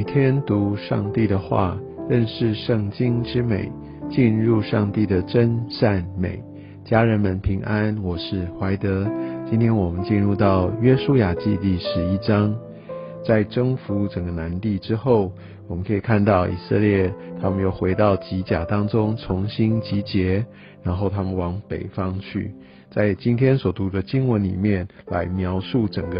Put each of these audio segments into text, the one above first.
每天读上帝的话，认识圣经之美，进入上帝的真善美。家人们平安，我是怀德。今天我们进入到约书亚记第十一章，在征服整个南地之后，我们可以看到以色列他们又回到吉甲当中重新集结，然后他们往北方去。在今天所读的经文里面，来描述整个。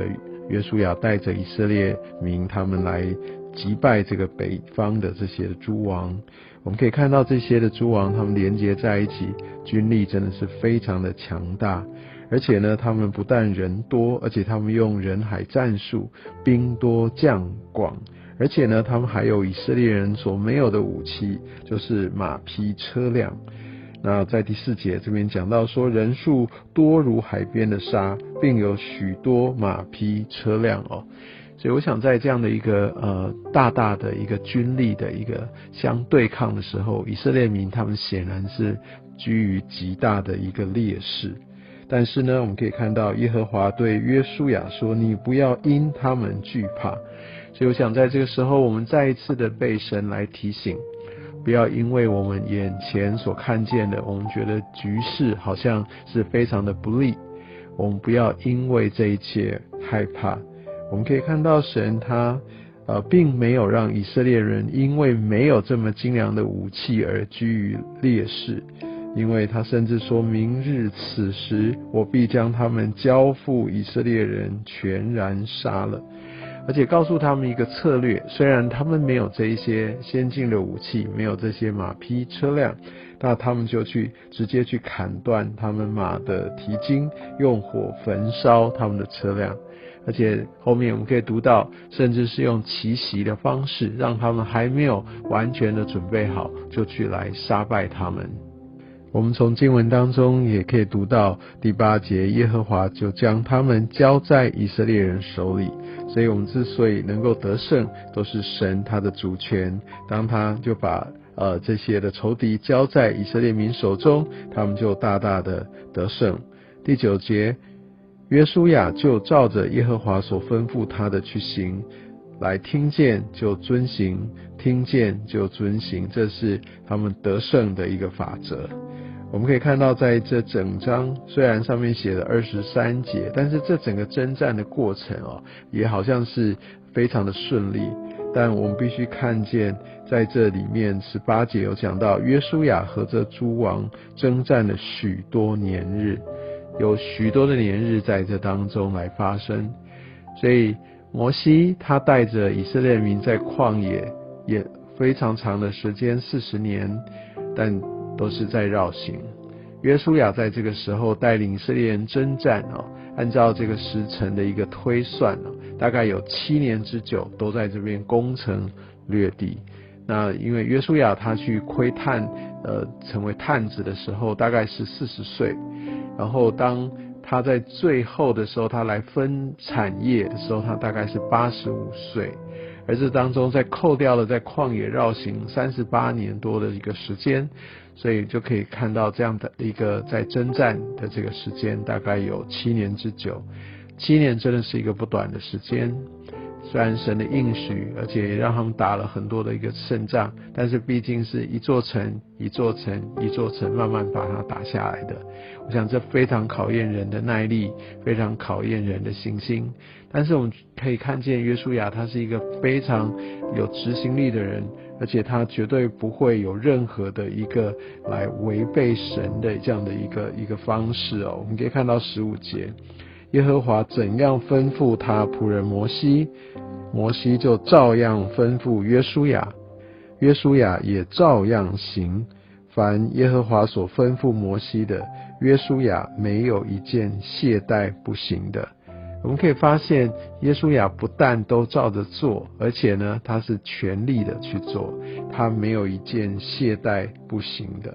约书亚带着以色列民，他们来击败这个北方的这些诸王。我们可以看到这些的诸王，他们连接在一起，军力真的是非常的强大。而且呢，他们不但人多，而且他们用人海战术，兵多将广。而且呢，他们还有以色列人所没有的武器，就是马匹车辆。那在第四节这边讲到说，人数多如海边的沙，并有许多马匹车辆哦，所以我想在这样的一个呃大大的一个军力的一个相对抗的时候，以色列民他们显然是居于极大的一个劣势。但是呢，我们可以看到耶和华对约书亚说：“你不要因他们惧怕。”所以我想在这个时候，我们再一次的被神来提醒。不要因为我们眼前所看见的，我们觉得局势好像是非常的不利，我们不要因为这一切害怕。我们可以看到神他呃并没有让以色列人因为没有这么精良的武器而居于劣势，因为他甚至说明日此时我必将他们交付以色列人全然杀了。而且告诉他们一个策略，虽然他们没有这一些先进的武器，没有这些马匹车辆，那他们就去直接去砍断他们马的蹄筋，用火焚烧他们的车辆。而且后面我们可以读到，甚至是用奇袭的方式，让他们还没有完全的准备好，就去来杀败他们。我们从经文当中也可以读到第八节，耶和华就将他们交在以色列人手里。所以，我们之所以能够得胜，都是神他的主权。当他就把呃这些的仇敌交在以色列民手中，他们就大大的得胜。第九节，约书亚就照着耶和华所吩咐他的去行，来听见就遵行，听见就遵行，这是他们得胜的一个法则。我们可以看到，在这整章虽然上面写了二十三节，但是这整个征战的过程哦，也好像是非常的顺利。但我们必须看见，在这里面十八节有讲到，约书亚和这诸王征战了许多年日，有许多的年日在这当中来发生。所以摩西他带着以色列民在旷野也非常长的时间，四十年，但。都是在绕行。约书亚在这个时候带领以色列人征战哦，按照这个时辰的一个推算哦，大概有七年之久都在这边攻城略地。那因为约书亚他去窥探，呃，成为探子的时候，大概是四十岁。然后当他在最后的时候，他来分产业的时候，他大概是八十五岁。而这当中，在扣掉了在旷野绕行三十八年多的一个时间，所以就可以看到这样的一个在征战的这个时间，大概有七年之久。七年真的是一个不短的时间。虽然神的应许，而且也让他们打了很多的一个胜仗，但是毕竟是一座城一座城一座城慢慢把它打下来的。我想这非常考验人的耐力，非常考验人的信心。但是我们可以看见约书亚他是一个非常有执行力的人，而且他绝对不会有任何的一个来违背神的这样的一个一个方式哦。我们可以看到十五节。耶和华怎样吩咐他仆人摩西，摩西就照样吩咐约书亚，约书亚也照样行。凡耶和华所吩咐摩西的，约书亚没有一件懈怠不行的。我们可以发现，耶稣亚不但都照着做，而且呢，他是全力的去做，他没有一件懈怠不行的。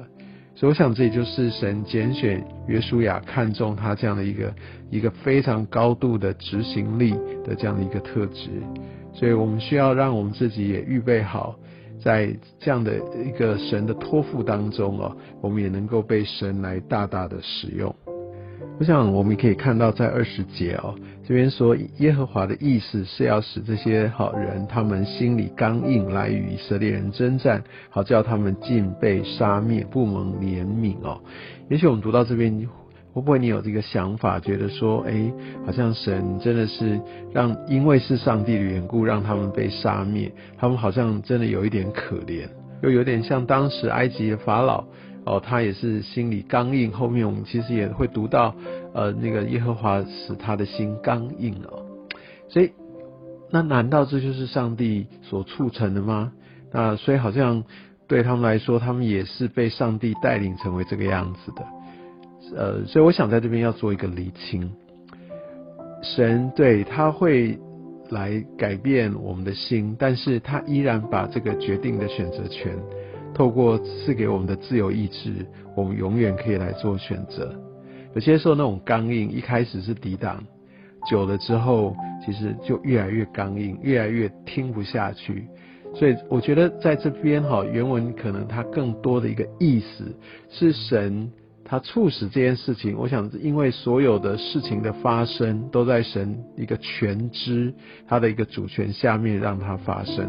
所以我想，这也就是神拣选约书亚，看中他这样的一个一个非常高度的执行力的这样的一个特质。所以我们需要让我们自己也预备好，在这样的一个神的托付当中哦，我们也能够被神来大大的使用。我想我们可以看到，在二十节哦，这边说耶和华的意思是要使这些好人，他们心里刚硬，来与以色列人征战，好叫他们尽被杀灭，不蒙怜悯哦。也许我们读到这边，会不会你有这个想法，觉得说，哎，好像神真的是让，因为是上帝的缘故，让他们被杀灭，他们好像真的有一点可怜，又有点像当时埃及的法老。哦，他也是心里刚硬。后面我们其实也会读到，呃，那个耶和华使他的心刚硬哦。所以，那难道这就是上帝所促成的吗？那所以好像对他们来说，他们也是被上帝带领成为这个样子的。呃，所以我想在这边要做一个厘清。神对他会来改变我们的心，但是他依然把这个决定的选择权。透过赐给我们的自由意志，我们永远可以来做选择。有些时候那种刚硬，一开始是抵挡，久了之后，其实就越来越刚硬，越来越听不下去。所以我觉得在这边哈，原文可能它更多的一个意思是神他促使这件事情。我想，因为所有的事情的发生都在神一个全知他的一个主权下面让它发生，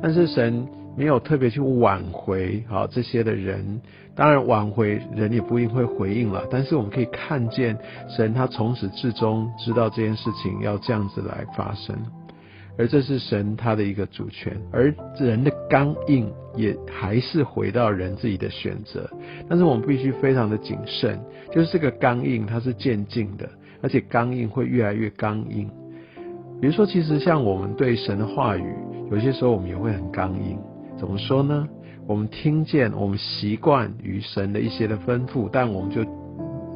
但是神。没有特别去挽回好这些的人，当然挽回人也不一定会回应了。但是我们可以看见神他从始至终知道这件事情要这样子来发生，而这是神他的一个主权，而人的刚硬也还是回到人自己的选择。但是我们必须非常的谨慎，就是这个刚硬它是渐进的，而且刚硬会越来越刚硬。比如说，其实像我们对神的话语，有些时候我们也会很刚硬。怎么说呢？我们听见，我们习惯于神的一些的吩咐，但我们就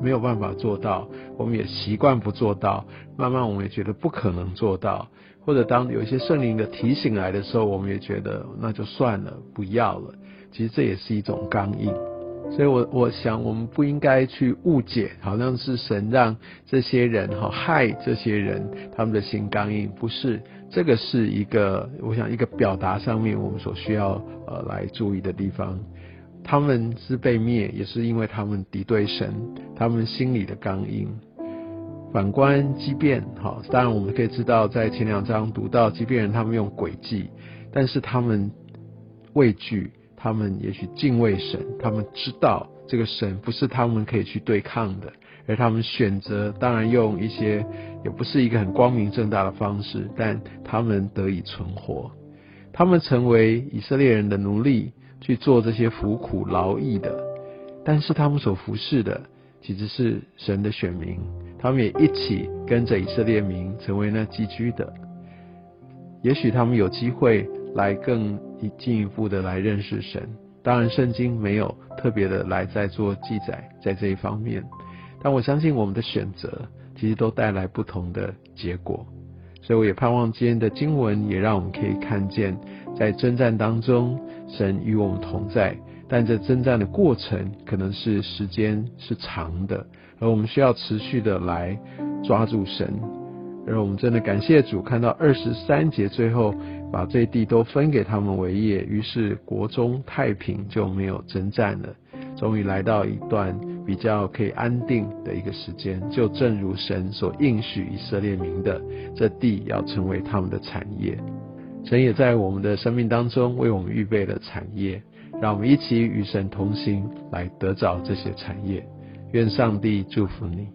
没有办法做到。我们也习惯不做到，慢慢我们也觉得不可能做到。或者当有一些圣灵的提醒来的时候，我们也觉得那就算了，不要了。其实这也是一种刚硬。所以我我想，我们不应该去误解，好像是神让这些人哈害这些人，他们的心刚硬，不是。这个是一个，我想一个表达上面我们所需要呃来注意的地方。他们是被灭，也是因为他们敌对神，他们心里的刚硬。反观畸变，好，当然我们可以知道，在前两章读到畸变人，他们用诡计，但是他们畏惧，他们也许敬畏神，他们知道这个神不是他们可以去对抗的。而他们选择，当然用一些也不是一个很光明正大的方式，但他们得以存活。他们成为以色列人的奴隶，去做这些服苦劳役的。但是他们所服侍的，其实是神的选民。他们也一起跟着以色列民成为那寄居的。也许他们有机会来更以进一步的来认识神。当然，圣经没有特别的来在做记载，在这一方面。但我相信我们的选择其实都带来不同的结果，所以我也盼望今天的经文也让我们可以看见，在征战当中，神与我们同在。但这征战的过程可能是时间是长的，而我们需要持续的来抓住神。而我们真的感谢主，看到二十三节最后把这地都分给他们为业，于是国中太平，就没有征战了。终于来到一段比较可以安定的一个时间，就正如神所应许以色列民的，这地要成为他们的产业。神也在我们的生命当中为我们预备了产业，让我们一起与神同行，来得着这些产业。愿上帝祝福你。